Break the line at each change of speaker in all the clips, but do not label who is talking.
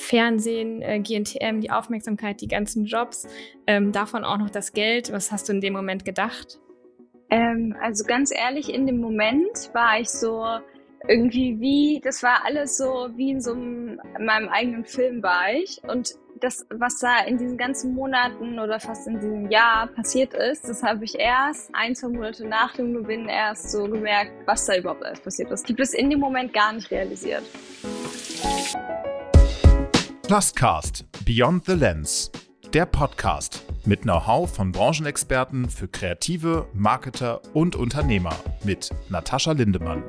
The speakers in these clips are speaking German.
Fernsehen, äh, GNTM, die Aufmerksamkeit, die ganzen Jobs, ähm, davon auch noch das Geld. Was hast du in dem Moment gedacht?
Ähm, also ganz ehrlich, in dem Moment war ich so irgendwie wie, das war alles so wie in so einem, in meinem eigenen Film war ich. Und das, was da in diesen ganzen Monaten oder fast in diesem Jahr passiert ist, das habe ich erst ein, zwei Monate nach dem Gewinn erst so gemerkt, was da überhaupt alles passiert ist. Ich habe das in dem Moment gar nicht realisiert.
Pluscast Beyond the Lens, der Podcast mit Know-how von Branchenexperten für Kreative, Marketer und Unternehmer mit Natascha Lindemann.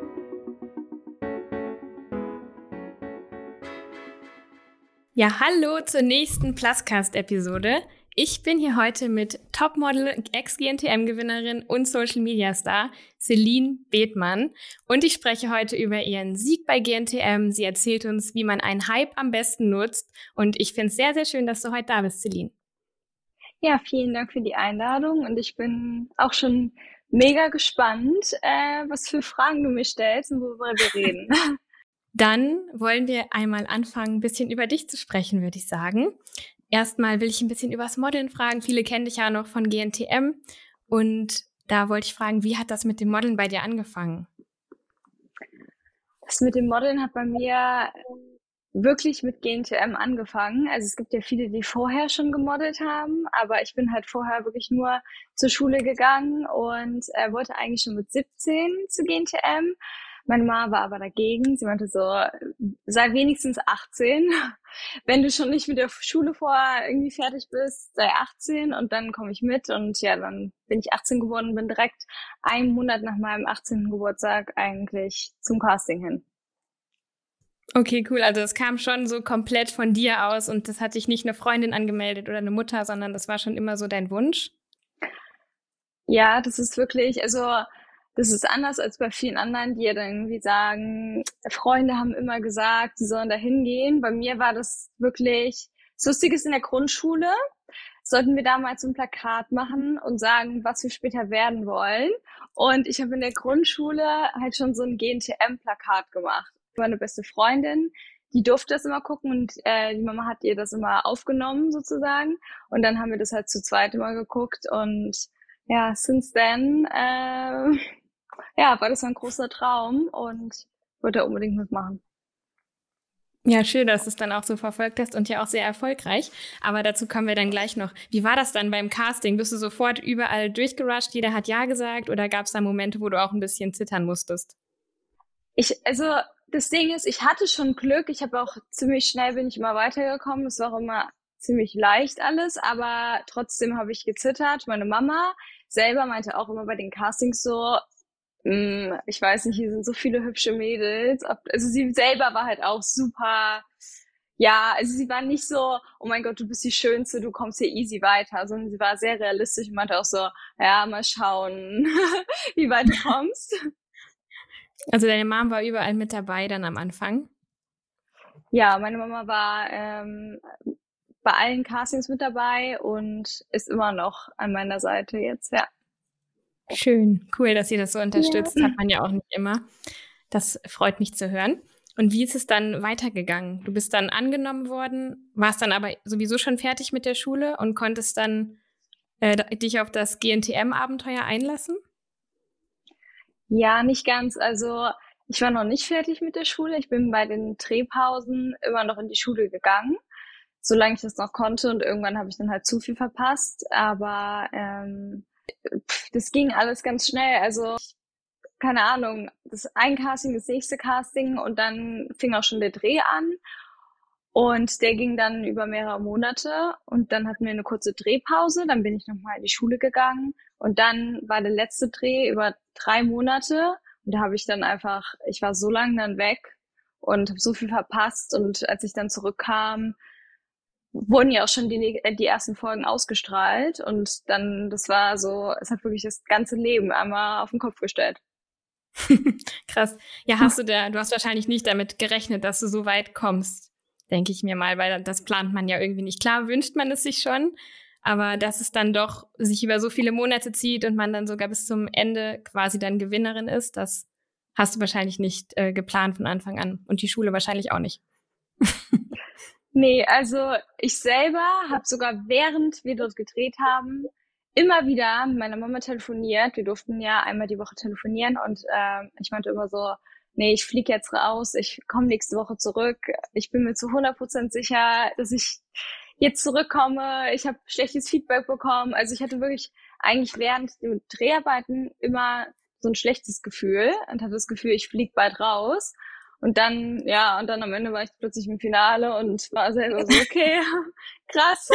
Ja, hallo zur nächsten Pluscast-Episode. Ich bin hier heute mit Topmodel, Ex-GNTM-Gewinnerin und Social-Media-Star Celine Bethmann. Und ich spreche heute über ihren Sieg bei GNTM. Sie erzählt uns, wie man einen Hype am besten nutzt. Und ich finde es sehr, sehr schön, dass du heute da bist, Celine.
Ja, vielen Dank für die Einladung. Und ich bin auch schon mega gespannt, äh, was für Fragen du mir stellst und worüber wir reden.
Dann wollen wir einmal anfangen, ein bisschen über dich zu sprechen, würde ich sagen. Erstmal will ich ein bisschen über das Modeln fragen. Viele kennen dich ja noch von GNTM. Und da wollte ich fragen, wie hat das mit dem Modeln bei dir angefangen?
Das mit dem Modeln hat bei mir wirklich mit GNTM angefangen. Also es gibt ja viele, die vorher schon gemodelt haben, aber ich bin halt vorher wirklich nur zur Schule gegangen und äh, wollte eigentlich schon mit 17 zu GNTM meine Mama war aber dagegen. Sie meinte so, sei wenigstens 18. Wenn du schon nicht mit der Schule vorher irgendwie fertig bist, sei 18 und dann komme ich mit. Und ja, dann bin ich 18 geworden und bin direkt einen Monat nach meinem 18. Geburtstag eigentlich zum Casting hin.
Okay, cool. Also es kam schon so komplett von dir aus und das hat dich nicht eine Freundin angemeldet oder eine Mutter, sondern das war schon immer so dein Wunsch?
Ja, das ist wirklich, also das ist anders als bei vielen anderen, die ja dann irgendwie sagen, Freunde haben immer gesagt, sie sollen da hingehen. Bei mir war das wirklich, das Lustige ist in der Grundschule, sollten wir damals ein Plakat machen und sagen, was wir später werden wollen. Und ich habe in der Grundschule halt schon so ein GNTM-Plakat gemacht. Meine beste Freundin, die durfte das immer gucken und äh, die Mama hat ihr das immer aufgenommen sozusagen. Und dann haben wir das halt zu zweit immer geguckt und ja, since then äh, ja, war das ein großer Traum und wollte unbedingt mitmachen.
Ja, schön, dass du es dann auch so verfolgt hast und ja auch sehr erfolgreich. Aber dazu kommen wir dann gleich noch. Wie war das dann beim Casting? Bist du sofort überall durchgerusht? Jeder hat Ja gesagt oder gab es da Momente, wo du auch ein bisschen zittern musstest?
Ich, also das Ding ist, ich hatte schon Glück. Ich habe auch ziemlich schnell bin ich immer weitergekommen. Es war auch immer ziemlich leicht alles, aber trotzdem habe ich gezittert. Meine Mama selber meinte auch immer bei den Castings so, ich weiß nicht, hier sind so viele hübsche Mädels. Also sie selber war halt auch super, ja, also sie war nicht so, oh mein Gott, du bist die Schönste, du kommst hier easy weiter, sondern sie war sehr realistisch und meinte auch so, ja, mal schauen, wie weit du kommst.
Also deine Mom war überall mit dabei dann am Anfang?
Ja, meine Mama war ähm, bei allen Castings mit dabei und ist immer noch an meiner Seite jetzt, ja.
Schön, cool, dass ihr das so unterstützt. Ja. Hat man ja auch nicht immer. Das freut mich zu hören. Und wie ist es dann weitergegangen? Du bist dann angenommen worden, warst dann aber sowieso schon fertig mit der Schule und konntest dann äh, dich auf das GNTM-Abenteuer einlassen?
Ja, nicht ganz. Also ich war noch nicht fertig mit der Schule. Ich bin bei den Drehpausen immer noch in die Schule gegangen, solange ich das noch konnte. Und irgendwann habe ich dann halt zu viel verpasst. Aber ähm, das ging alles ganz schnell. Also keine Ahnung, das ein Casting, das nächste Casting und dann fing auch schon der Dreh an. Und der ging dann über mehrere Monate und dann hatten wir eine kurze Drehpause, dann bin ich nochmal in die Schule gegangen und dann war der letzte Dreh über drei Monate und da habe ich dann einfach, ich war so lange dann weg und habe so viel verpasst und als ich dann zurückkam, wurden ja auch schon die, äh, die ersten Folgen ausgestrahlt und dann, das war so, es hat wirklich das ganze Leben einmal auf den Kopf gestellt.
Krass. Ja, hast du da, du hast wahrscheinlich nicht damit gerechnet, dass du so weit kommst, denke ich mir mal, weil das plant man ja irgendwie nicht. Klar wünscht man es sich schon, aber dass es dann doch sich über so viele Monate zieht und man dann sogar bis zum Ende quasi dann Gewinnerin ist, das hast du wahrscheinlich nicht äh, geplant von Anfang an und die Schule wahrscheinlich auch nicht.
Nee, also ich selber habe sogar während wir dort gedreht haben, immer wieder mit meiner Mama telefoniert. Wir durften ja einmal die Woche telefonieren und äh, ich meinte immer so, nee, ich fliege jetzt raus, ich komme nächste Woche zurück. Ich bin mir zu 100% sicher, dass ich jetzt zurückkomme. Ich habe schlechtes Feedback bekommen. Also ich hatte wirklich eigentlich während den Dreharbeiten immer so ein schlechtes Gefühl und hatte das Gefühl, ich fliege bald raus. Und dann, ja, und dann am Ende war ich plötzlich im Finale und war selber so, okay, krass.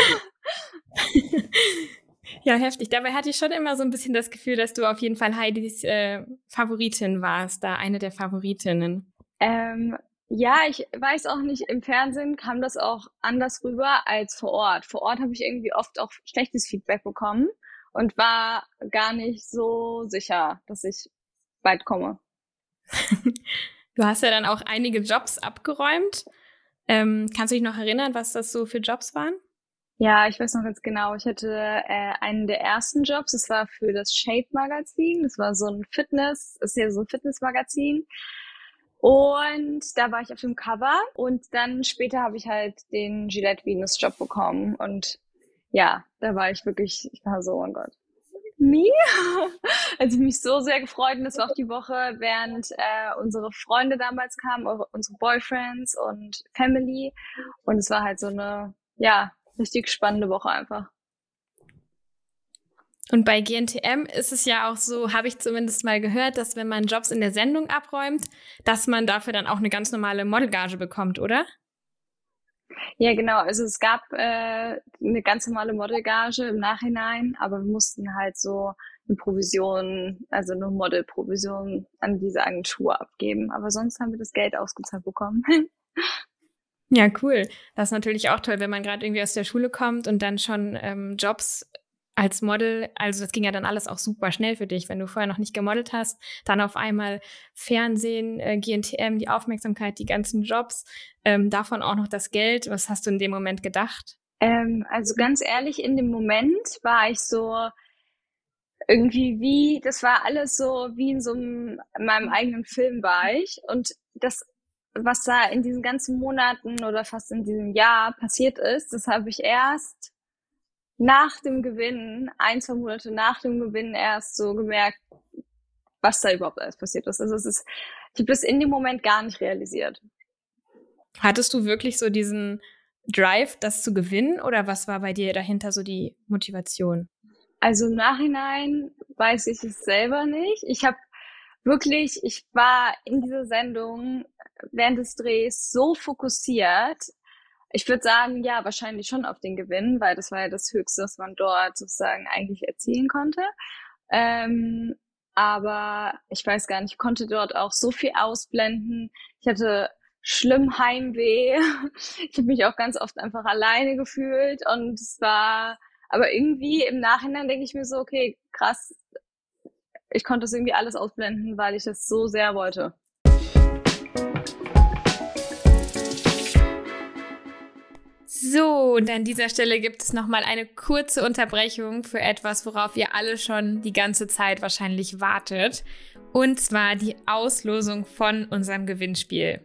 Ja, heftig. Dabei hatte ich schon immer so ein bisschen das Gefühl, dass du auf jeden Fall Heidis äh, Favoritin warst, da eine der Favoritinnen.
Ähm, ja, ich weiß auch nicht, im Fernsehen kam das auch anders rüber als vor Ort. Vor Ort habe ich irgendwie oft auch schlechtes Feedback bekommen und war gar nicht so sicher, dass ich bald komme.
du hast ja dann auch einige Jobs abgeräumt. Ähm, kannst du dich noch erinnern, was das so für Jobs waren?
Ja, ich weiß noch ganz genau. Ich hatte äh, einen der ersten Jobs. Das war für das Shape Magazin. Das war so ein Fitness, ist ja so ein Fitnessmagazin. Und da war ich auf dem Cover und dann später habe ich halt den Gillette Venus Job bekommen und ja, da war ich wirklich, ich war so, oh Gott, me? also ich mich so sehr gefreut und das war auch die Woche, während äh, unsere Freunde damals kamen, unsere Boyfriends und Family und es war halt so eine, ja, richtig spannende Woche einfach.
Und bei GNTM ist es ja auch so, habe ich zumindest mal gehört, dass wenn man Jobs in der Sendung abräumt, dass man dafür dann auch eine ganz normale Modelgage bekommt, oder?
Ja, genau. Also es gab äh, eine ganz normale Modelgage im Nachhinein, aber wir mussten halt so eine Provision, also eine Modelprovision an diese Agentur abgeben. Aber sonst haben wir das Geld ausgezahlt bekommen.
Ja, cool. Das ist natürlich auch toll, wenn man gerade irgendwie aus der Schule kommt und dann schon ähm, Jobs als Model, also das ging ja dann alles auch super schnell für dich, wenn du vorher noch nicht gemodelt hast, dann auf einmal Fernsehen, äh, GNTM, die Aufmerksamkeit, die ganzen Jobs, ähm, davon auch noch das Geld. Was hast du in dem Moment gedacht?
Ähm, also ganz ehrlich, in dem Moment war ich so irgendwie wie, das war alles so wie in so einem, in meinem eigenen Film war ich und das was da in diesen ganzen Monaten oder fast in diesem Jahr passiert ist, das habe ich erst nach dem Gewinn, ein, zwei Monate nach dem Gewinn erst so gemerkt, was da überhaupt alles passiert ist. Also es ist, ich habe das in dem Moment gar nicht realisiert.
Hattest du wirklich so diesen Drive, das zu gewinnen oder was war bei dir dahinter so die Motivation?
Also im Nachhinein weiß ich es selber nicht. Ich habe wirklich, ich war in dieser Sendung während des Drehs so fokussiert. Ich würde sagen, ja, wahrscheinlich schon auf den Gewinn, weil das war ja das Höchste, was man dort sozusagen eigentlich erzielen konnte. Ähm, aber ich weiß gar nicht, ich konnte dort auch so viel ausblenden. Ich hatte schlimm Heimweh. Ich habe mich auch ganz oft einfach alleine gefühlt und es war, aber irgendwie im Nachhinein denke ich mir so, okay, krass, ich konnte es irgendwie alles ausblenden, weil ich das so sehr wollte.
Und an dieser Stelle gibt es nochmal eine kurze Unterbrechung für etwas, worauf ihr alle schon die ganze Zeit wahrscheinlich wartet. Und zwar die Auslosung von unserem Gewinnspiel.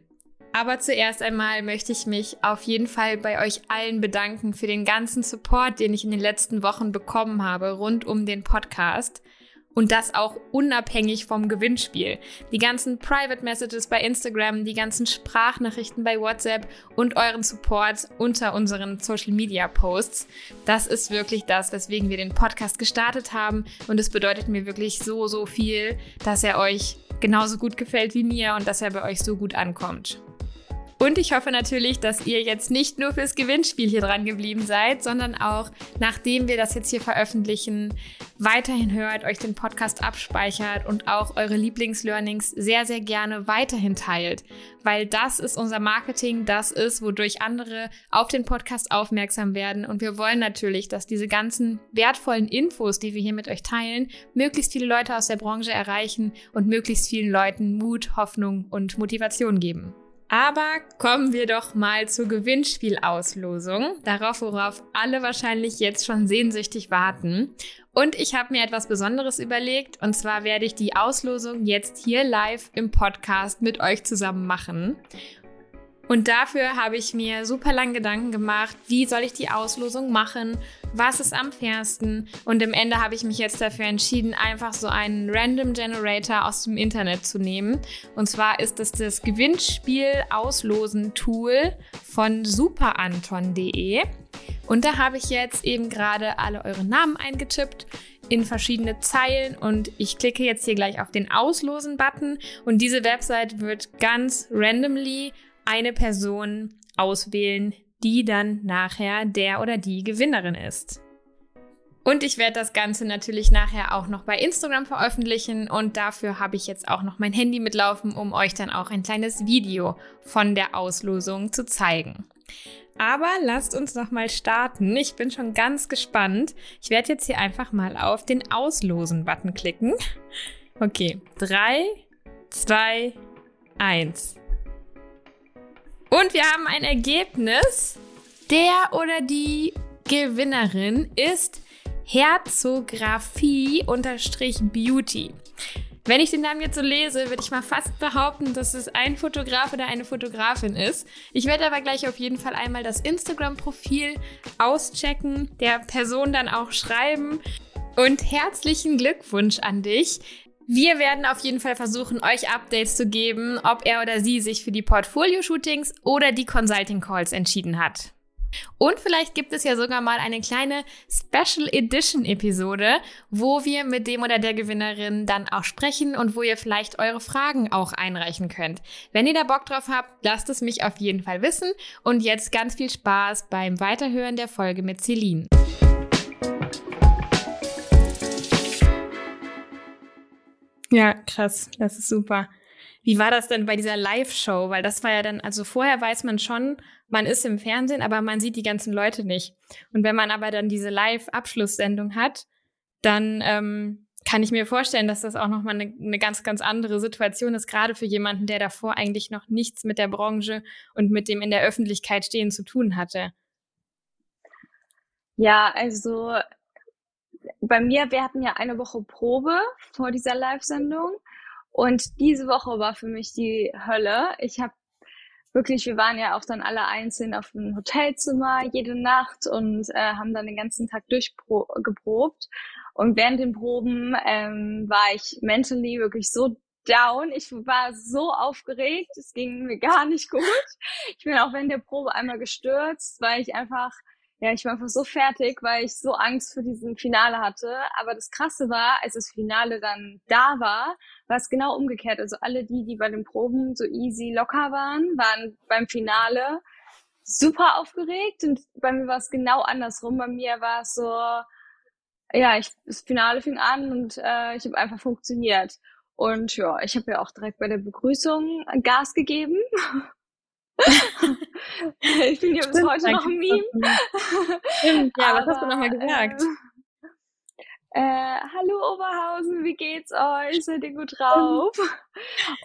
Aber zuerst einmal möchte ich mich auf jeden Fall bei euch allen bedanken für den ganzen Support, den ich in den letzten Wochen bekommen habe rund um den Podcast. Und das auch unabhängig vom Gewinnspiel. Die ganzen Private Messages bei Instagram, die ganzen Sprachnachrichten bei WhatsApp und euren Support unter unseren Social Media Posts. Das ist wirklich das, weswegen wir den Podcast gestartet haben. Und es bedeutet mir wirklich so, so viel, dass er euch genauso gut gefällt wie mir und dass er bei euch so gut ankommt. Und ich hoffe natürlich, dass ihr jetzt nicht nur fürs Gewinnspiel hier dran geblieben seid, sondern auch, nachdem wir das jetzt hier veröffentlichen, weiterhin hört, euch den Podcast abspeichert und auch eure Lieblingslearnings sehr, sehr gerne weiterhin teilt. Weil das ist unser Marketing, das ist, wodurch andere auf den Podcast aufmerksam werden. Und wir wollen natürlich, dass diese ganzen wertvollen Infos, die wir hier mit euch teilen, möglichst viele Leute aus der Branche erreichen und möglichst vielen Leuten Mut, Hoffnung und Motivation geben. Aber kommen wir doch mal zur Gewinnspielauslosung, darauf, worauf alle wahrscheinlich jetzt schon sehnsüchtig warten. Und ich habe mir etwas Besonderes überlegt, und zwar werde ich die Auslosung jetzt hier live im Podcast mit euch zusammen machen. Und dafür habe ich mir super lang Gedanken gemacht, wie soll ich die Auslosung machen, was ist am fairsten. Und im Ende habe ich mich jetzt dafür entschieden, einfach so einen Random Generator aus dem Internet zu nehmen. Und zwar ist das Gewinnspiel Auslosen Tool von superanton.de. Und da habe ich jetzt eben gerade alle eure Namen eingetippt in verschiedene Zeilen und ich klicke jetzt hier gleich auf den Auslosen-Button und diese Website wird ganz randomly eine Person auswählen, die dann nachher der oder die Gewinnerin ist. Und ich werde das Ganze natürlich nachher auch noch bei Instagram veröffentlichen und dafür habe ich jetzt auch noch mein Handy mitlaufen, um euch dann auch ein kleines Video von der Auslosung zu zeigen. Aber lasst uns noch mal starten. Ich bin schon ganz gespannt. Ich werde jetzt hier einfach mal auf den Auslosen-Button klicken. Okay, 3, 2, 1. Und wir haben ein Ergebnis. Der oder die Gewinnerin ist Herzografie-Beauty. Wenn ich den Namen jetzt so lese, würde ich mal fast behaupten, dass es ein Fotograf oder eine Fotografin ist. Ich werde aber gleich auf jeden Fall einmal das Instagram-Profil auschecken, der Person dann auch schreiben. Und herzlichen Glückwunsch an dich. Wir werden auf jeden Fall versuchen, euch Updates zu geben, ob er oder sie sich für die Portfolio-Shootings oder die Consulting-Calls entschieden hat. Und vielleicht gibt es ja sogar mal eine kleine Special Edition Episode, wo wir mit dem oder der Gewinnerin dann auch sprechen und wo ihr vielleicht eure Fragen auch einreichen könnt. Wenn ihr da Bock drauf habt, lasst es mich auf jeden Fall wissen. Und jetzt ganz viel Spaß beim Weiterhören der Folge mit Celine. Ja, krass. Das ist super. Wie war das denn bei dieser Live-Show? Weil das war ja dann, also vorher weiß man schon, man ist im Fernsehen, aber man sieht die ganzen Leute nicht. Und wenn man aber dann diese Live-Abschlusssendung hat, dann ähm, kann ich mir vorstellen, dass das auch nochmal eine, eine ganz, ganz andere Situation ist, gerade für jemanden, der davor eigentlich noch nichts mit der Branche und mit dem in der Öffentlichkeit stehen zu tun hatte.
Ja, also bei mir, wir hatten ja eine Woche Probe vor dieser Live-Sendung und diese Woche war für mich die Hölle. Ich habe wirklich, wir waren ja auch dann alle einzeln auf dem Hotelzimmer jede Nacht und äh, haben dann den ganzen Tag durchgeprobt. Und während den Proben ähm, war ich mentally wirklich so down. Ich war so aufgeregt, es ging mir gar nicht gut. Ich bin auch während der Probe einmal gestürzt, weil ich einfach ja, ich war einfach so fertig, weil ich so Angst vor diesem Finale hatte. Aber das Krasse war, als das Finale dann da war, war es genau umgekehrt. Also alle die, die bei den Proben so easy locker waren, waren beim Finale super aufgeregt. Und bei mir war es genau andersrum. Bei mir war es so, ja, ich, das Finale fing an und äh, ich habe einfach funktioniert. Und ja, ich habe ja auch direkt bei der Begrüßung Gas gegeben. ich bin ja bis heute noch ein Meme.
ja, Aber, was hast du nochmal gesagt?
Äh, äh, hallo Oberhausen, wie geht's euch? Seid ihr gut drauf?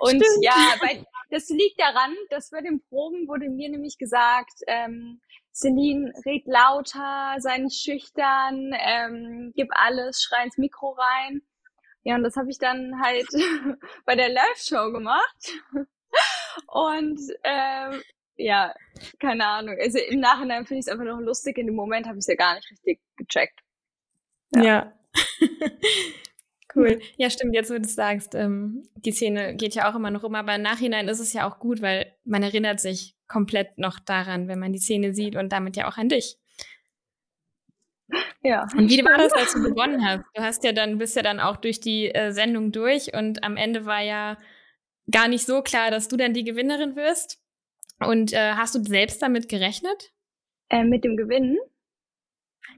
Und Stimmt. ja, weil, das liegt daran, dass bei den Proben wurde mir nämlich gesagt, ähm, Celine, red lauter, sei nicht schüchtern, ähm, gib alles, schrei ins Mikro rein. Ja, und das habe ich dann halt bei der Live-Show gemacht. Und ähm, ja, keine Ahnung. Also im Nachhinein finde ich es einfach noch lustig. In dem Moment habe ich es ja gar nicht richtig gecheckt.
Ja. ja. cool. Ja, stimmt, jetzt wo du es sagst, ähm, die Szene geht ja auch immer noch um, aber im Nachhinein ist es ja auch gut, weil man erinnert sich komplett noch daran, wenn man die Szene sieht und damit ja auch an dich. Ja. Und wie war das, als du gewonnen hast? Du hast ja dann, bist ja dann auch durch die äh, Sendung durch und am Ende war ja gar nicht so klar, dass du dann die Gewinnerin wirst. Und äh, hast du selbst damit gerechnet?
Äh, mit dem Gewinnen?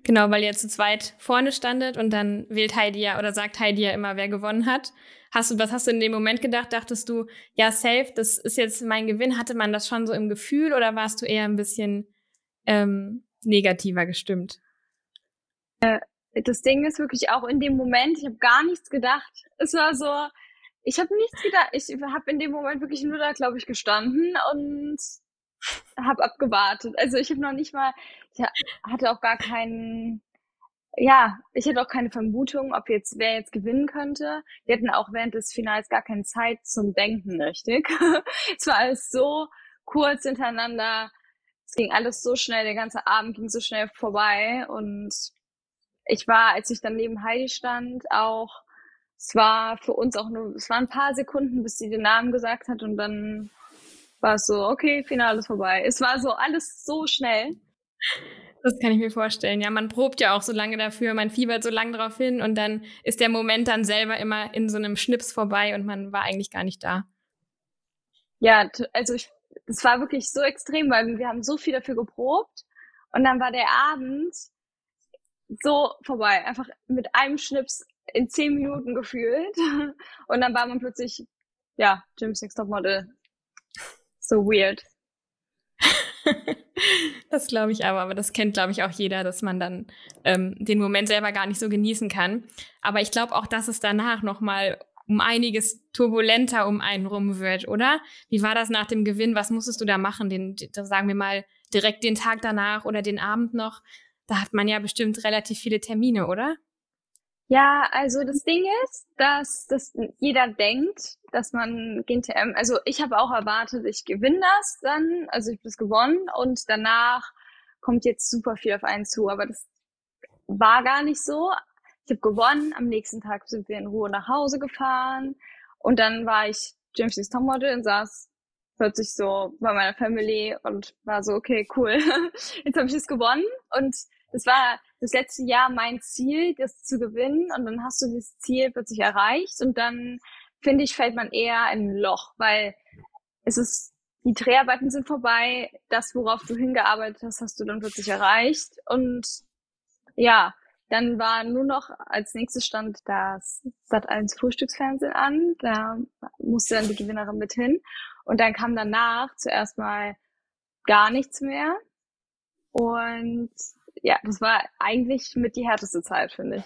Genau, weil ihr zu zweit vorne standet und dann wählt Heidi ja oder sagt Heidi ja immer, wer gewonnen hat. Hast du, was hast du in dem Moment gedacht? Dachtest du, ja, safe, das ist jetzt mein Gewinn? Hatte man das schon so im Gefühl oder warst du eher ein bisschen ähm, negativer gestimmt?
Äh, das Ding ist wirklich auch in dem Moment, ich habe gar nichts gedacht. Es war so, ich habe nichts gedacht. Ich habe in dem Moment wirklich nur da, glaube ich, gestanden und habe abgewartet. Also ich habe noch nicht mal, ich hatte auch gar keinen, ja, ich hatte auch keine Vermutung, ob jetzt wer jetzt gewinnen könnte. Wir hatten auch während des Finals gar keine Zeit zum Denken, richtig. es war alles so kurz hintereinander. Es ging alles so schnell, der ganze Abend ging so schnell vorbei und ich war, als ich dann neben Heidi stand, auch, es war für uns auch nur, es waren ein paar Sekunden, bis sie den Namen gesagt hat und dann war es so, okay, Finale ist vorbei. Es war so alles so schnell.
Das kann ich mir vorstellen. Ja, man probt ja auch so lange dafür, man fiebert so lange drauf hin und dann ist der Moment dann selber immer in so einem Schnips vorbei und man war eigentlich gar nicht da.
Ja, also ich, es war wirklich so extrem, weil wir haben so viel dafür geprobt und dann war der Abend so vorbei, einfach mit einem Schnips in zehn Minuten gefühlt und dann war man plötzlich, ja, Jim Six Top Model. So weird.
das glaube ich aber, aber das kennt, glaube ich, auch jeder, dass man dann ähm, den Moment selber gar nicht so genießen kann. Aber ich glaube auch, dass es danach nochmal um einiges turbulenter um einen rum wird, oder? Wie war das nach dem Gewinn? Was musstest du da machen? Den, sagen wir mal, direkt den Tag danach oder den Abend noch? Da hat man ja bestimmt relativ viele Termine, oder?
Ja, also das Ding ist, dass, dass jeder denkt, dass man GNTM, also ich habe auch erwartet, ich gewinne das dann, also ich habe das gewonnen und danach kommt jetzt super viel auf einen zu, aber das war gar nicht so. Ich habe gewonnen, am nächsten Tag sind wir in Ruhe nach Hause gefahren und dann war ich James Lee's Topmodel und saß plötzlich so bei meiner Family und war so, okay, cool, jetzt habe ich es gewonnen und das war das letzte Jahr mein Ziel, das zu gewinnen. Und dann hast du dieses Ziel plötzlich erreicht. Und dann finde ich, fällt man eher in ein Loch, weil es ist, die Dreharbeiten sind vorbei, das, worauf du hingearbeitet hast, hast du dann plötzlich erreicht. Und ja, dann war nur noch als nächstes stand das Sat 1 Frühstücksfernsehen an, da musste dann die Gewinnerin mit hin. Und dann kam danach zuerst mal gar nichts mehr. Und ja, das war eigentlich mit die härteste Zeit, finde ich.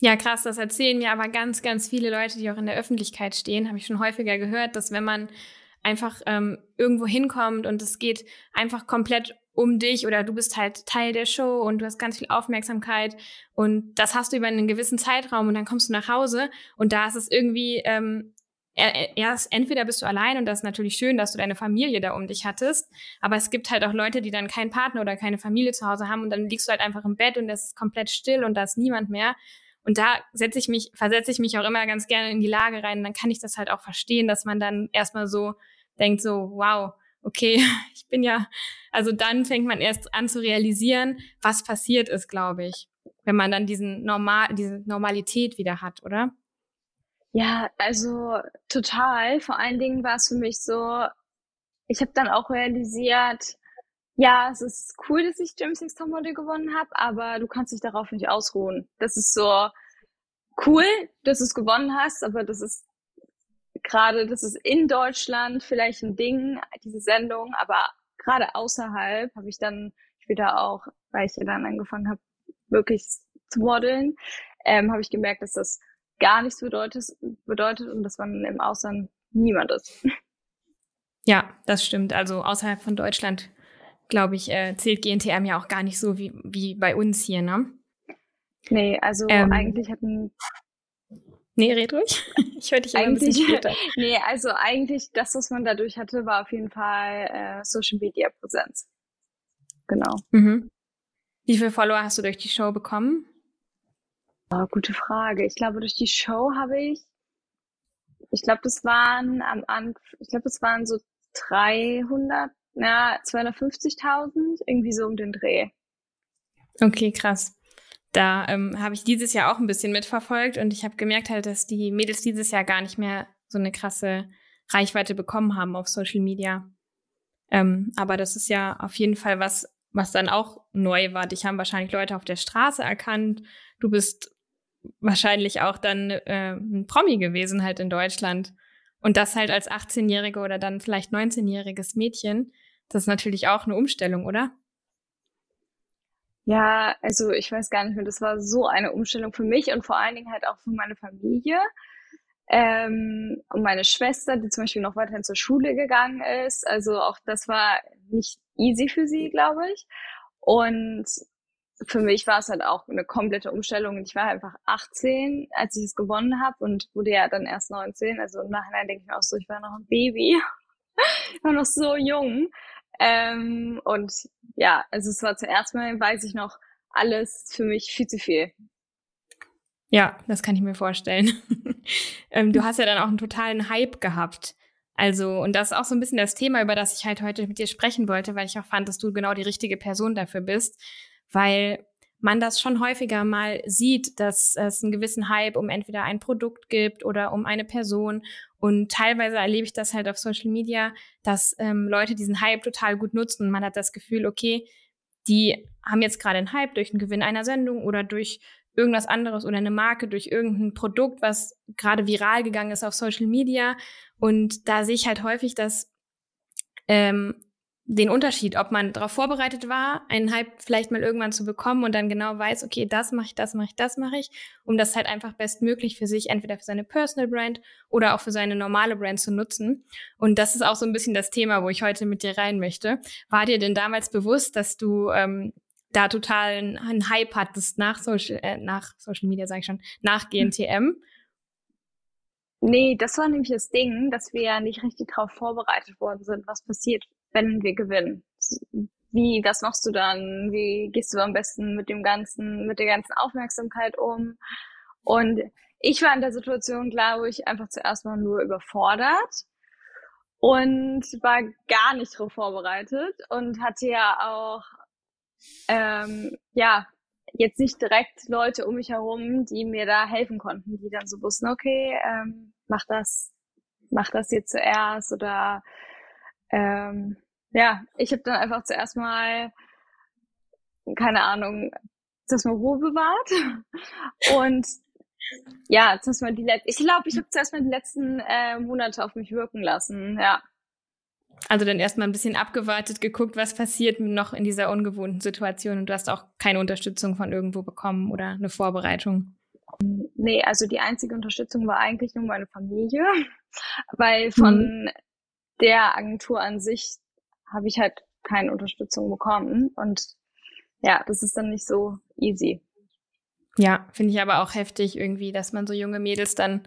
Ja, krass, das erzählen mir aber ganz, ganz viele Leute, die auch in der Öffentlichkeit stehen, habe ich schon häufiger gehört, dass wenn man einfach ähm, irgendwo hinkommt und es geht einfach komplett um dich oder du bist halt Teil der Show und du hast ganz viel Aufmerksamkeit und das hast du über einen gewissen Zeitraum und dann kommst du nach Hause und da ist es irgendwie ähm, erst entweder bist du allein und das ist natürlich schön, dass du deine Familie da um dich hattest, aber es gibt halt auch Leute, die dann keinen Partner oder keine Familie zu Hause haben und dann liegst du halt einfach im Bett und es ist komplett still und da ist niemand mehr. Und da setze ich mich, versetze ich mich auch immer ganz gerne in die Lage rein. Dann kann ich das halt auch verstehen, dass man dann erstmal so denkt, so, wow, okay, ich bin ja, also dann fängt man erst an zu realisieren, was passiert ist, glaube ich, wenn man dann diesen Normal, diese Normalität wieder hat, oder?
Ja, also total. Vor allen Dingen war es für mich so, ich habe dann auch realisiert, ja, es ist cool, dass ich Jim Six Topmodel gewonnen habe, aber du kannst dich darauf nicht ausruhen. Das ist so cool, dass du es gewonnen hast, aber das ist gerade, das ist in Deutschland vielleicht ein Ding, diese Sendung, aber gerade außerhalb habe ich dann später auch, weil ich ja dann angefangen habe, wirklich zu modeln, ähm, habe ich gemerkt, dass das gar nichts bedeutet, bedeutet und dass man im Ausland niemand ist.
Ja, das stimmt. Also außerhalb von Deutschland, glaube ich, äh, zählt GNTM ja auch gar nicht so wie, wie bei uns hier, ne?
Nee, also ähm, eigentlich hatten.
Nee, red ruhig. Ich höre dich immer ein bisschen später.
nee, also eigentlich das, was man dadurch hatte, war auf jeden Fall äh, Social Media Präsenz. Genau.
Mhm. Wie viele Follower hast du durch die Show bekommen?
Oh, gute Frage. Ich glaube, durch die Show habe ich, ich glaube, das waren am Anfang, ich glaube, das waren so 300, na, 250.000, irgendwie so um den Dreh.
Okay, krass. Da ähm, habe ich dieses Jahr auch ein bisschen mitverfolgt und ich habe gemerkt halt, dass die Mädels dieses Jahr gar nicht mehr so eine krasse Reichweite bekommen haben auf Social Media. Ähm, aber das ist ja auf jeden Fall was, was dann auch neu war. Dich haben wahrscheinlich Leute auf der Straße erkannt. Du bist wahrscheinlich auch dann äh, ein Promi gewesen halt in Deutschland. Und das halt als 18-Jährige oder dann vielleicht 19-jähriges Mädchen. Das ist natürlich auch eine Umstellung, oder?
Ja, also ich weiß gar nicht mehr, das war so eine Umstellung für mich und vor allen Dingen halt auch für meine Familie. Ähm, und meine Schwester, die zum Beispiel noch weiterhin zur Schule gegangen ist. Also auch das war nicht easy für sie, glaube ich. Und für mich war es halt auch eine komplette Umstellung. Ich war einfach 18, als ich es gewonnen habe und wurde ja dann erst 19. Also im Nachhinein denke ich mir auch so, ich war noch ein Baby. ich war noch so jung. Ähm, und ja, also es war zuerst mal, weiß ich noch, alles für mich viel zu viel.
Ja, das kann ich mir vorstellen. ähm, du hast ja dann auch einen totalen Hype gehabt. Also, und das ist auch so ein bisschen das Thema, über das ich halt heute mit dir sprechen wollte, weil ich auch fand, dass du genau die richtige Person dafür bist, weil man das schon häufiger mal sieht, dass es einen gewissen Hype um entweder ein Produkt gibt oder um eine Person. Und teilweise erlebe ich das halt auf Social Media, dass ähm, Leute diesen Hype total gut nutzen. Man hat das Gefühl, okay, die haben jetzt gerade einen Hype durch den Gewinn einer Sendung oder durch irgendwas anderes oder eine Marke durch irgendein Produkt, was gerade viral gegangen ist auf Social Media. Und da sehe ich halt häufig, dass ähm, den Unterschied, ob man darauf vorbereitet war, einen Hype vielleicht mal irgendwann zu bekommen und dann genau weiß, okay, das mache ich, das mache ich, das mache ich, um das halt einfach bestmöglich für sich, entweder für seine Personal Brand oder auch für seine normale Brand zu nutzen. Und das ist auch so ein bisschen das Thema, wo ich heute mit dir rein möchte. War dir denn damals bewusst, dass du ähm, da total einen Hype hattest nach Social, äh, nach Social Media, sage ich schon, nach GNTM?
Nee, das war nämlich das Ding, dass wir ja nicht richtig darauf vorbereitet worden sind, was passiert, wenn wir gewinnen. Wie, was machst du dann? Wie gehst du am besten mit dem ganzen, mit der ganzen Aufmerksamkeit um? Und ich war in der Situation, glaube ich, einfach zuerst mal nur überfordert und war gar nicht darauf vorbereitet und hatte ja auch ähm, ja, jetzt nicht direkt Leute um mich herum, die mir da helfen konnten, die dann so wussten, okay, ähm, mach das, mach das jetzt zuerst oder ähm, ja, ich habe dann einfach zuerst mal, keine Ahnung, zuerst mal Ruhe bewahrt und ja, zuerst mal die letzten, ich glaube, ich habe zuerst mal die letzten äh, Monate auf mich wirken lassen, ja.
Also dann erstmal ein bisschen abgewartet, geguckt, was passiert noch in dieser ungewohnten Situation und du hast auch keine Unterstützung von irgendwo bekommen oder eine Vorbereitung.
Nee, also die einzige Unterstützung war eigentlich nur meine Familie, weil von mhm. der Agentur an sich habe ich halt keine Unterstützung bekommen und ja, das ist dann nicht so easy.
Ja, finde ich aber auch heftig irgendwie, dass man so junge Mädels dann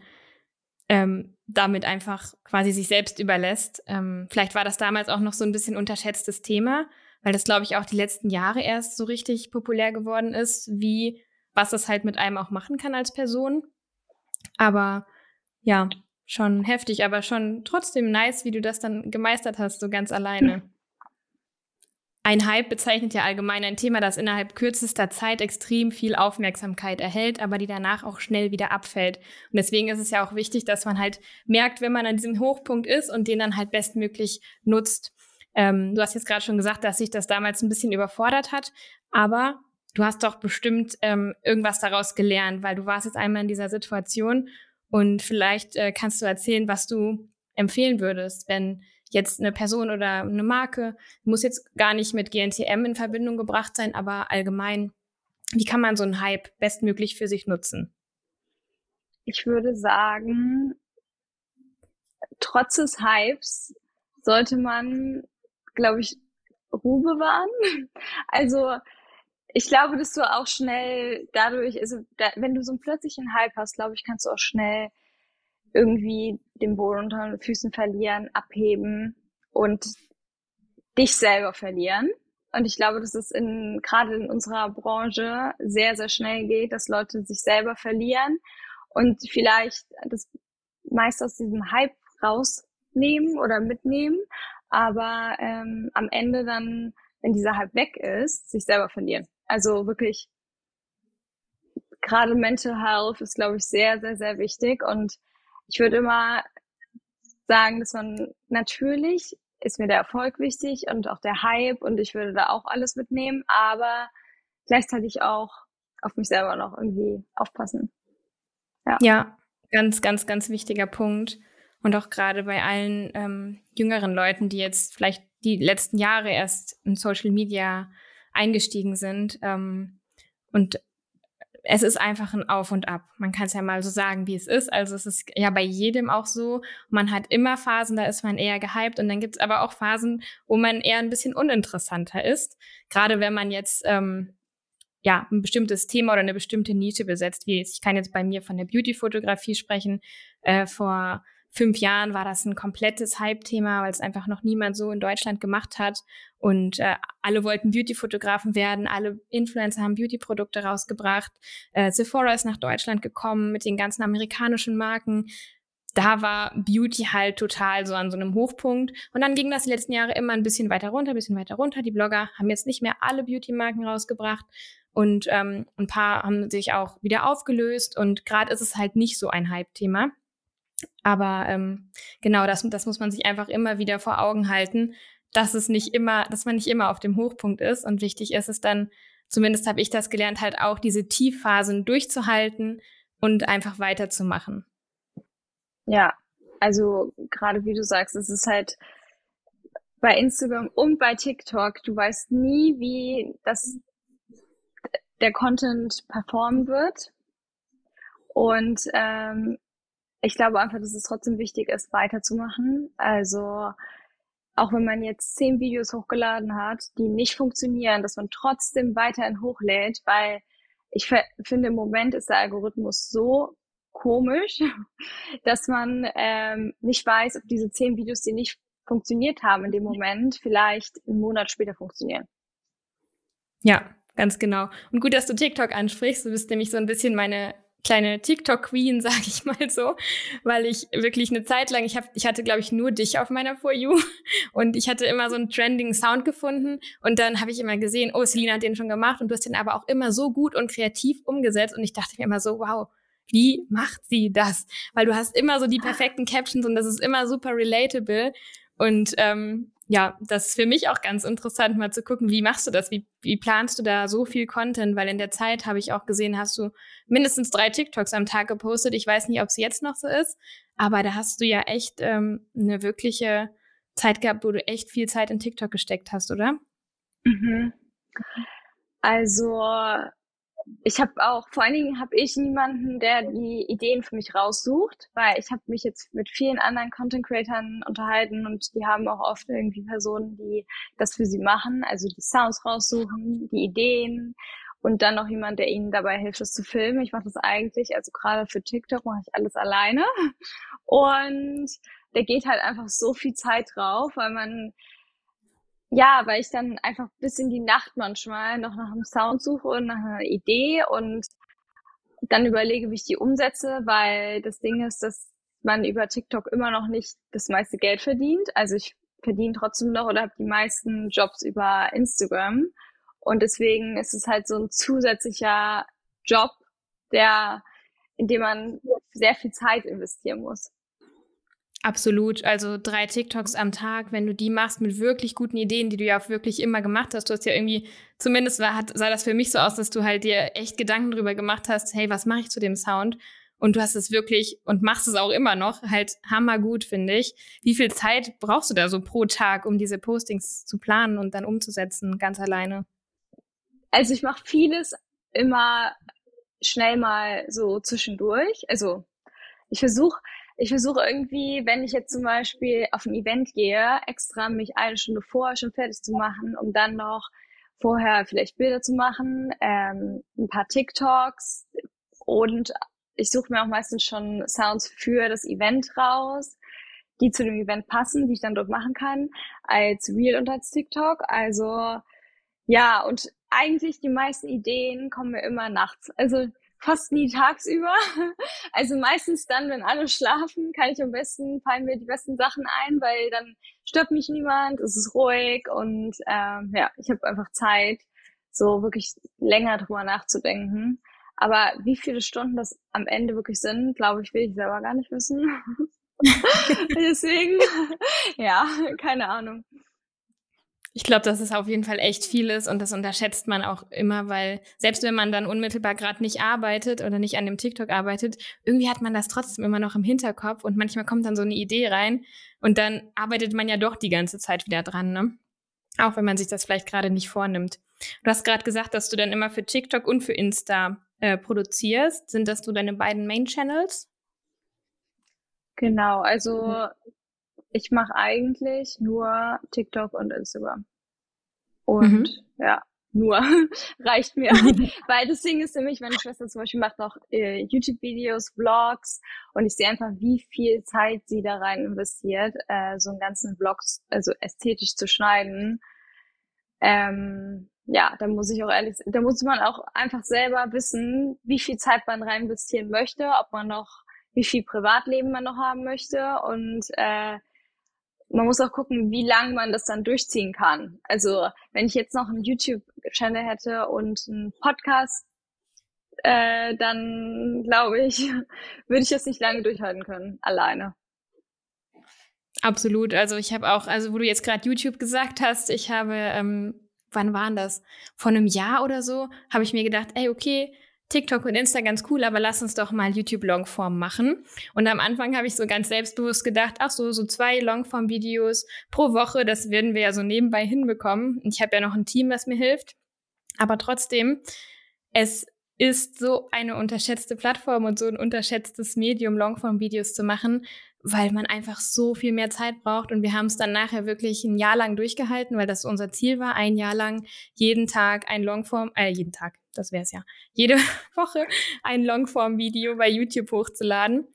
ähm, damit einfach quasi sich selbst überlässt. Ähm, vielleicht war das damals auch noch so ein bisschen unterschätztes Thema, weil das, glaube ich, auch die letzten Jahre erst so richtig populär geworden ist, wie was das halt mit einem auch machen kann als Person. Aber ja, schon heftig, aber schon trotzdem nice, wie du das dann gemeistert hast, so ganz alleine. Ein Hype bezeichnet ja allgemein ein Thema, das innerhalb kürzester Zeit extrem viel Aufmerksamkeit erhält, aber die danach auch schnell wieder abfällt. Und deswegen ist es ja auch wichtig, dass man halt merkt, wenn man an diesem Hochpunkt ist und den dann halt bestmöglich nutzt. Ähm, du hast jetzt gerade schon gesagt, dass sich das damals ein bisschen überfordert hat, aber du hast doch bestimmt ähm, irgendwas daraus gelernt, weil du warst jetzt einmal in dieser Situation und vielleicht äh, kannst du erzählen, was du empfehlen würdest, wenn jetzt eine Person oder eine Marke, muss jetzt gar nicht mit GNTM in Verbindung gebracht sein, aber allgemein, wie kann man so einen Hype bestmöglich für sich nutzen?
Ich würde sagen, trotz des Hypes sollte man, glaube ich, Ruhe bewahren. Also ich glaube, dass du auch schnell dadurch, also da, wenn du so einen plötzlichen Hype hast, glaube ich, kannst du auch schnell irgendwie den Boden unter den Füßen verlieren, abheben und dich selber verlieren. Und ich glaube, dass es in, gerade in unserer Branche sehr, sehr schnell geht, dass Leute sich selber verlieren und vielleicht das meist aus diesem Hype rausnehmen oder mitnehmen, aber ähm, am Ende dann, wenn dieser Hype weg ist, sich selber verlieren. Also wirklich, gerade Mental Health ist, glaube ich, sehr, sehr, sehr wichtig und ich würde immer sagen, dass man natürlich ist mir der Erfolg wichtig und auch der Hype und ich würde da auch alles mitnehmen, aber gleichzeitig auch auf mich selber noch irgendwie aufpassen.
Ja, ja ganz, ganz, ganz wichtiger Punkt. Und auch gerade bei allen ähm, jüngeren Leuten, die jetzt vielleicht die letzten Jahre erst in Social Media eingestiegen sind ähm, und es ist einfach ein Auf und Ab. Man kann es ja mal so sagen, wie es ist. Also es ist ja bei jedem auch so. Man hat immer Phasen, da ist man eher gehypt und dann gibt es aber auch Phasen, wo man eher ein bisschen uninteressanter ist. Gerade wenn man jetzt ähm, ja ein bestimmtes Thema oder eine bestimmte Nische besetzt. Wie ich kann jetzt bei mir von der Beauty-Fotografie sprechen. Äh, vor fünf Jahren war das ein komplettes Hype-Thema, weil es einfach noch niemand so in Deutschland gemacht hat. Und äh, alle wollten Beauty-Fotografen werden, alle Influencer haben Beauty-Produkte rausgebracht. Äh, Sephora ist nach Deutschland gekommen mit den ganzen amerikanischen Marken da war Beauty halt total so an so einem Hochpunkt. Und dann ging das die letzten Jahre immer ein bisschen weiter runter, ein bisschen weiter runter. Die Blogger haben jetzt nicht mehr alle Beauty-Marken rausgebracht und ähm, ein paar haben sich auch wieder aufgelöst. Und gerade ist es halt nicht so ein Hype-Thema. Aber ähm, genau, das, das muss man sich einfach immer wieder vor Augen halten, dass es nicht immer, dass man nicht immer auf dem Hochpunkt ist. Und wichtig ist es dann, zumindest habe ich das gelernt, halt auch diese Tiefphasen durchzuhalten und einfach weiterzumachen.
Ja, also gerade wie du sagst, es ist halt bei Instagram und bei TikTok, du weißt nie, wie das der Content performen wird. Und ähm, ich glaube einfach, dass es trotzdem wichtig ist, weiterzumachen. Also auch wenn man jetzt zehn Videos hochgeladen hat, die nicht funktionieren, dass man trotzdem weiterhin hochlädt, weil ich finde, im Moment ist der Algorithmus so komisch, dass man ähm, nicht weiß, ob diese zehn Videos, die nicht funktioniert haben in dem Moment, vielleicht einen Monat später funktionieren.
Ja, ganz genau. Und gut, dass du TikTok ansprichst. Du bist nämlich so ein bisschen meine kleine TikTok-Queen, sag ich mal so, weil ich wirklich eine Zeit lang, ich, hab, ich hatte, glaube ich, nur dich auf meiner For You und ich hatte immer so einen trending Sound gefunden und dann habe ich immer gesehen, oh, Selina hat den schon gemacht und du hast den aber auch immer so gut und kreativ umgesetzt und ich dachte mir immer so, wow, wie macht sie das? Weil du hast immer so die perfekten Captions und das ist immer super relatable. Und ähm, ja, das ist für mich auch ganz interessant, mal zu gucken, wie machst du das? Wie, wie planst du da so viel Content? Weil in der Zeit habe ich auch gesehen, hast du mindestens drei TikToks am Tag gepostet. Ich weiß nicht, ob es jetzt noch so ist, aber da hast du ja echt ähm, eine wirkliche Zeit gehabt, wo du echt viel Zeit in TikTok gesteckt hast, oder?
Mhm. Also ich habe auch, vor allen Dingen habe ich niemanden, der die Ideen für mich raussucht, weil ich habe mich jetzt mit vielen anderen Content Creatern unterhalten und die haben auch oft irgendwie Personen, die das für sie machen, also die Sounds raussuchen, die Ideen und dann noch jemand, der ihnen dabei hilft, das zu filmen. Ich mache das eigentlich, also gerade für TikTok mache ich alles alleine und da geht halt einfach so viel Zeit drauf, weil man ja, weil ich dann einfach bis in die Nacht manchmal noch nach einem Sound suche und nach einer Idee und dann überlege, wie ich die umsetze, weil das Ding ist, dass man über TikTok immer noch nicht das meiste Geld verdient. Also ich verdiene trotzdem noch oder habe die meisten Jobs über Instagram. Und deswegen ist es halt so ein zusätzlicher Job, der, in dem man sehr viel Zeit investieren muss.
Absolut. Also drei TikToks am Tag, wenn du die machst mit wirklich guten Ideen, die du ja auch wirklich immer gemacht hast. Du hast ja irgendwie, zumindest war, hat, sah das für mich so aus, dass du halt dir echt Gedanken drüber gemacht hast, hey, was mache ich zu dem Sound? Und du hast es wirklich und machst es auch immer noch halt hammergut, finde ich. Wie viel Zeit brauchst du da so pro Tag, um diese Postings zu planen und dann umzusetzen, ganz alleine?
Also ich mache vieles immer schnell mal so zwischendurch. Also ich versuche ich versuche irgendwie, wenn ich jetzt zum Beispiel auf ein Event gehe, extra mich eine Stunde vorher schon fertig zu machen, um dann noch vorher vielleicht Bilder zu machen, ähm, ein paar TikToks und ich suche mir auch meistens schon Sounds für das Event raus, die zu dem Event passen, die ich dann dort machen kann, als Real und als TikTok. Also ja, und eigentlich die meisten Ideen kommen mir immer nachts. Also fast nie tagsüber. Also meistens dann, wenn alle schlafen, kann ich am besten, fallen mir die besten Sachen ein, weil dann stört mich niemand, es ist ruhig und ähm, ja, ich habe einfach Zeit, so wirklich länger drüber nachzudenken. Aber wie viele Stunden das am Ende wirklich sind, glaube ich, will ich selber gar nicht wissen. Deswegen, ja, keine Ahnung.
Ich glaube, dass es auf jeden Fall echt viel ist und das unterschätzt man auch immer, weil selbst wenn man dann unmittelbar gerade nicht arbeitet oder nicht an dem TikTok arbeitet, irgendwie hat man das trotzdem immer noch im Hinterkopf und manchmal kommt dann so eine Idee rein und dann arbeitet man ja doch die ganze Zeit wieder dran, ne? Auch wenn man sich das vielleicht gerade nicht vornimmt. Du hast gerade gesagt, dass du dann immer für TikTok und für Insta äh, produzierst. Sind das so deine beiden Main-Channels?
Genau, also mhm. Ich mache eigentlich nur TikTok und Instagram. Und mhm. ja, nur reicht mir. Weil das Ding ist nämlich, meine Schwester zum Beispiel macht noch äh, YouTube-Videos, Vlogs und ich sehe einfach, wie viel Zeit sie da rein investiert, äh, so einen ganzen Vlog, also ästhetisch zu schneiden. Ähm, ja, da muss ich auch ehrlich, da muss man auch einfach selber wissen, wie viel Zeit man rein investieren möchte, ob man noch, wie viel Privatleben man noch haben möchte und äh, man muss auch gucken, wie lange man das dann durchziehen kann. Also wenn ich jetzt noch einen YouTube-Channel hätte und einen Podcast, äh, dann glaube ich, würde ich das nicht lange durchhalten können, alleine.
Absolut. Also ich habe auch, also wo du jetzt gerade YouTube gesagt hast, ich habe, ähm, wann waren das? Vor einem Jahr oder so, habe ich mir gedacht, ey, okay, TikTok und Insta ganz cool, aber lass uns doch mal YouTube Longform machen. Und am Anfang habe ich so ganz selbstbewusst gedacht, ach so, so zwei Longform Videos pro Woche, das werden wir ja so nebenbei hinbekommen. Ich habe ja noch ein Team, das mir hilft. Aber trotzdem, es ist so eine unterschätzte Plattform und so ein unterschätztes Medium, Longform-Videos zu machen, weil man einfach so viel mehr Zeit braucht. Und wir haben es dann nachher wirklich ein Jahr lang durchgehalten, weil das unser Ziel war, ein Jahr lang jeden Tag ein Longform, äh, jeden Tag, das wäre es ja, jede Woche ein Longform-Video bei YouTube hochzuladen.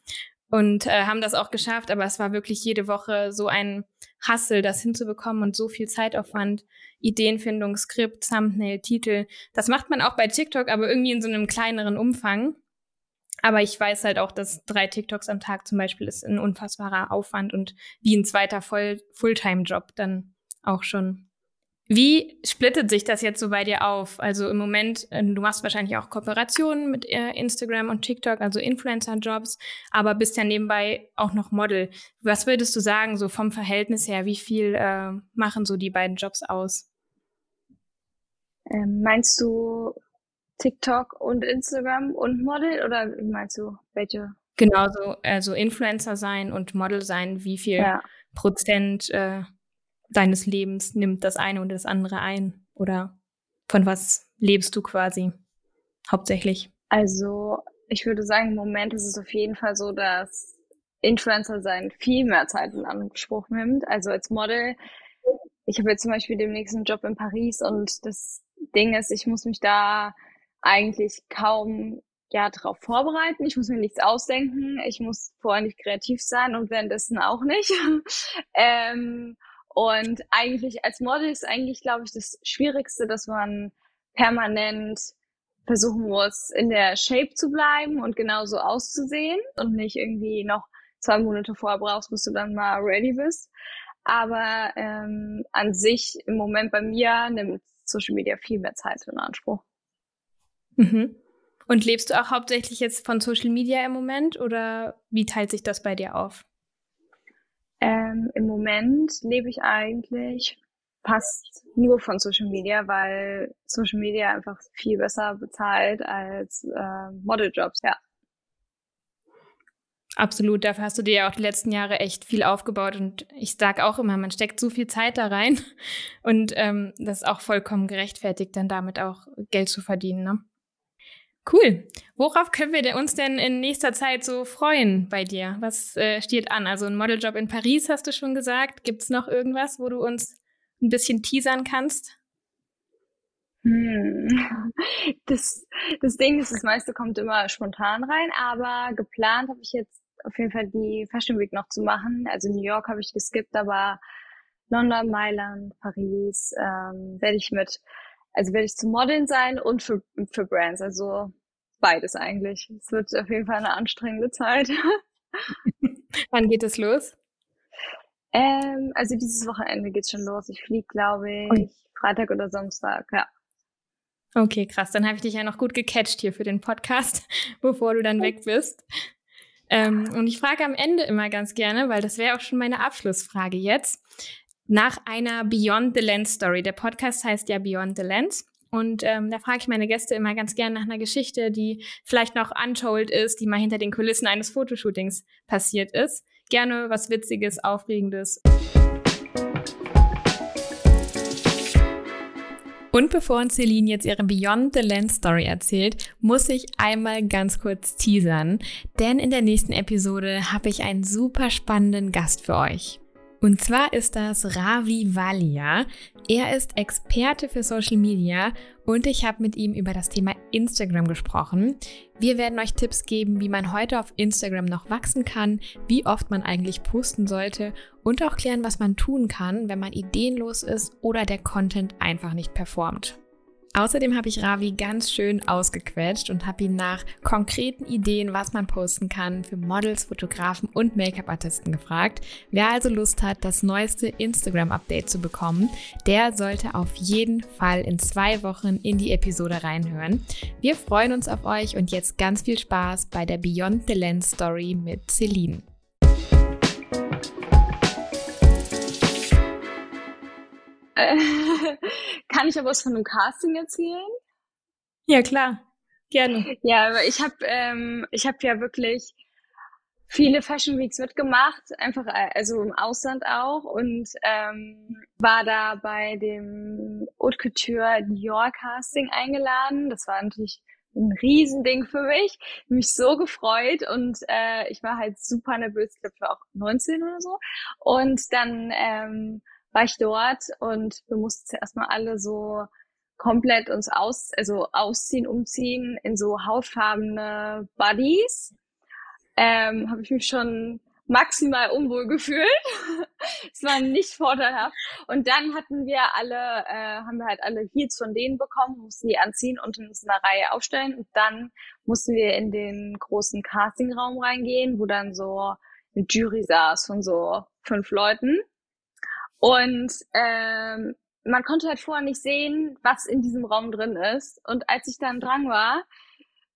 Und äh, haben das auch geschafft, aber es war wirklich jede Woche so ein Hassel, das hinzubekommen und so viel Zeitaufwand, Ideenfindung, Skript, Thumbnail, Titel. Das macht man auch bei TikTok, aber irgendwie in so einem kleineren Umfang. Aber ich weiß halt auch, dass drei TikToks am Tag zum Beispiel ist ein unfassbarer Aufwand und wie ein zweiter Fulltime-Job dann auch schon. Wie splittet sich das jetzt so bei dir auf? Also im Moment, äh, du machst wahrscheinlich auch Kooperationen mit äh, Instagram und TikTok, also Influencer-Jobs, aber bist ja nebenbei auch noch Model. Was würdest du sagen, so vom Verhältnis her, wie viel äh, machen so die beiden Jobs aus?
Ähm, meinst du TikTok und Instagram und Model oder meinst du welche?
Genau, so, also Influencer sein und Model sein, wie viel ja. Prozent äh, deines Lebens nimmt das eine und das andere ein? Oder von was lebst du quasi hauptsächlich?
Also ich würde sagen, im Moment ist es auf jeden Fall so, dass Influencer sein viel mehr Zeit in Anspruch nimmt. Also als Model, ich habe jetzt zum Beispiel den nächsten Job in Paris und das Ding ist, ich muss mich da eigentlich kaum ja darauf vorbereiten. Ich muss mir nichts ausdenken. Ich muss vorher nicht kreativ sein und währenddessen auch nicht. ähm, und eigentlich als Model ist eigentlich, glaube ich, das Schwierigste, dass man permanent versuchen muss, in der Shape zu bleiben und genauso auszusehen und nicht irgendwie noch zwei Monate vorher brauchst, bis du dann mal ready bist. Aber ähm, an sich im Moment bei mir nimmt Social Media viel mehr Zeit in Anspruch.
Mhm. Und lebst du auch hauptsächlich jetzt von Social Media im Moment oder wie teilt sich das bei dir auf?
Ähm, Im Moment lebe ich eigentlich fast nur von Social Media, weil Social Media einfach viel besser bezahlt als äh, Modeljobs, ja.
Absolut, dafür hast du dir ja auch die letzten Jahre echt viel aufgebaut und ich sage auch immer, man steckt so viel Zeit da rein und ähm, das ist auch vollkommen gerechtfertigt, dann damit auch Geld zu verdienen. Ne? Cool. Worauf können wir uns denn in nächster Zeit so freuen bei dir? Was äh, steht an? Also ein Modeljob in Paris hast du schon gesagt. Gibt es noch irgendwas, wo du uns ein bisschen teasern kannst?
Hm. Das, das Ding ist, das meiste kommt immer spontan rein, aber geplant habe ich jetzt auf jeden Fall die Fashion Week noch zu machen. Also New York habe ich geskippt, aber London, Mailand, Paris ähm, werde ich mit also werde ich zu Modeln sein und für, für Brands. Also beides eigentlich. Es wird auf jeden Fall eine anstrengende Zeit.
Wann geht es los?
Ähm, also dieses Wochenende geht's schon los. Ich fliege, glaube ich, und? Freitag oder Samstag, ja.
Okay, krass. Dann habe ich dich ja noch gut gecatcht hier für den Podcast, bevor du dann weg bist. Ähm, und ich frage am Ende immer ganz gerne, weil das wäre auch schon meine Abschlussfrage jetzt nach einer Beyond the Lens Story. Der Podcast heißt ja Beyond the Lens. Und ähm, da frage ich meine Gäste immer ganz gerne nach einer Geschichte, die vielleicht noch untold ist, die mal hinter den Kulissen eines Fotoshootings passiert ist. Gerne was Witziges, Aufregendes. Und bevor uns Celine jetzt ihre Beyond the Lens Story erzählt, muss ich einmal ganz kurz teasern, denn in der nächsten Episode habe ich einen super spannenden Gast für euch. Und zwar ist das Ravi Valia. Er ist Experte für Social Media und ich habe mit ihm über das Thema Instagram gesprochen. Wir werden euch Tipps geben, wie man heute auf Instagram noch wachsen kann, wie oft man eigentlich posten sollte und auch klären, was man tun kann, wenn man ideenlos ist oder der Content einfach nicht performt. Außerdem habe ich Ravi ganz schön ausgequetscht und habe ihn nach konkreten Ideen, was man posten kann, für Models, Fotografen und Make-up-Artisten gefragt. Wer also Lust hat, das neueste Instagram-Update zu bekommen, der sollte auf jeden Fall in zwei Wochen in die Episode reinhören. Wir freuen uns auf euch und jetzt ganz viel Spaß bei der Beyond the Lens Story mit Celine.
Kann ich aber was von einem Casting erzählen?
Ja, klar. Gerne.
Ja, aber ich habe ähm, ich habe ja wirklich viele Fashion Weeks mitgemacht, einfach äh, also im Ausland auch und ähm, war da bei dem Haute Couture Dior Casting eingeladen. Das war natürlich ein Riesending für mich. Mich so gefreut und äh, ich war halt super nervös. Ich glaube, ich war auch 19 oder so. Und dann ähm, war ich dort und wir mussten zuerst mal alle so komplett uns aus, also ausziehen, umziehen in so hautfarbene Buddies. Ähm, habe ich mich schon maximal unwohl gefühlt. es war nicht vorteilhaft. Und dann hatten wir alle, äh, haben wir halt alle Heels von denen bekommen, mussten die anziehen und in einer Reihe aufstellen. Und dann mussten wir in den großen Castingraum reingehen, wo dann so eine Jury saß von so fünf Leuten. Und ähm, man konnte halt vorher nicht sehen, was in diesem Raum drin ist. Und als ich dann dran war,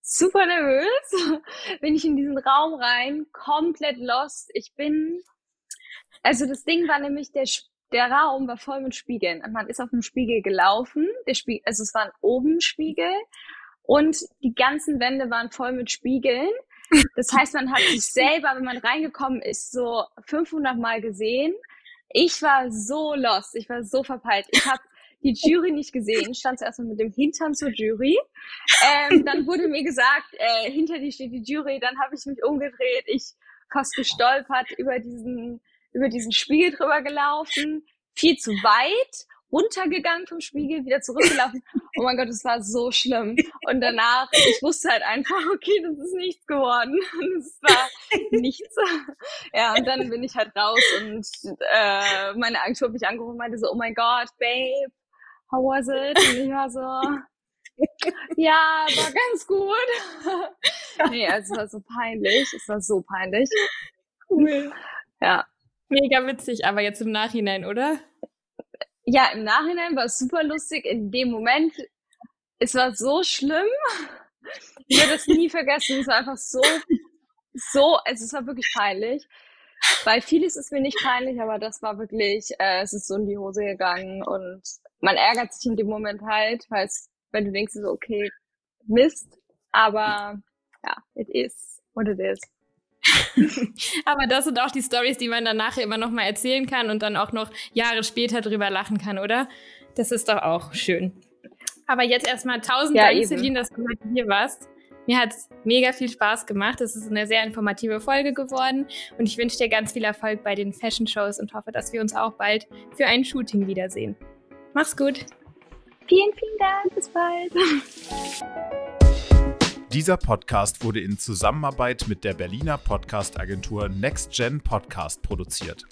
super nervös, bin ich in diesen Raum rein, komplett lost. Ich bin, also das Ding war nämlich, der, der Raum war voll mit Spiegeln. Und man ist auf dem Spiegel gelaufen. Der Spiegel, also es waren oben Spiegel. Und die ganzen Wände waren voll mit Spiegeln. Das heißt, man hat sich selber, wenn man reingekommen ist, so 500 Mal gesehen. Ich war so lost, ich war so verpeilt. Ich habe die Jury nicht gesehen, stand zuerst mal mit dem Hintern zur Jury. Ähm, dann wurde mir gesagt, äh, hinter dir steht die Jury. Dann habe ich mich umgedreht, ich fast gestolpert über diesen über diesen Spiegel drüber gelaufen, viel zu weit runtergegangen vom Spiegel, wieder zurückgelaufen. Oh mein Gott, es war so schlimm. Und danach, ich wusste halt einfach, okay, das ist nichts geworden. Das war nichts. Ja, und dann bin ich halt raus und äh, meine Agentur hat mich angerufen und meinte so, oh mein Gott, Babe, how was it? Und ich war so, ja, war ganz gut. nee, also es war so peinlich. Es war so peinlich.
Cool.
Ja.
Mega witzig, aber jetzt im Nachhinein, oder?
Ja, im Nachhinein war es super lustig. In dem Moment, es war so schlimm. Ich werde das nie vergessen. Es war einfach so, so, also es war wirklich peinlich. Weil vieles ist mir nicht peinlich, aber das war wirklich, äh, es ist so in die Hose gegangen und man ärgert sich in dem Moment halt, weil es, wenn du denkst, so, okay, Mist, aber ja, it is what it is.
Aber das sind auch die Stories, die man dann nachher immer noch mal erzählen kann und dann auch noch Jahre später drüber lachen kann, oder? Das ist doch auch schön. Aber jetzt erstmal tausend ja, Dank, Celine, dass du heute hier warst. Mir hat es mega viel Spaß gemacht. Es ist eine sehr informative Folge geworden und ich wünsche dir ganz viel Erfolg bei den Fashion Shows und hoffe, dass wir uns auch bald für ein Shooting wiedersehen. Mach's gut.
Vielen, vielen Dank. Bis bald.
Dieser Podcast wurde in Zusammenarbeit mit der Berliner Podcast-Agentur NextGen Podcast produziert.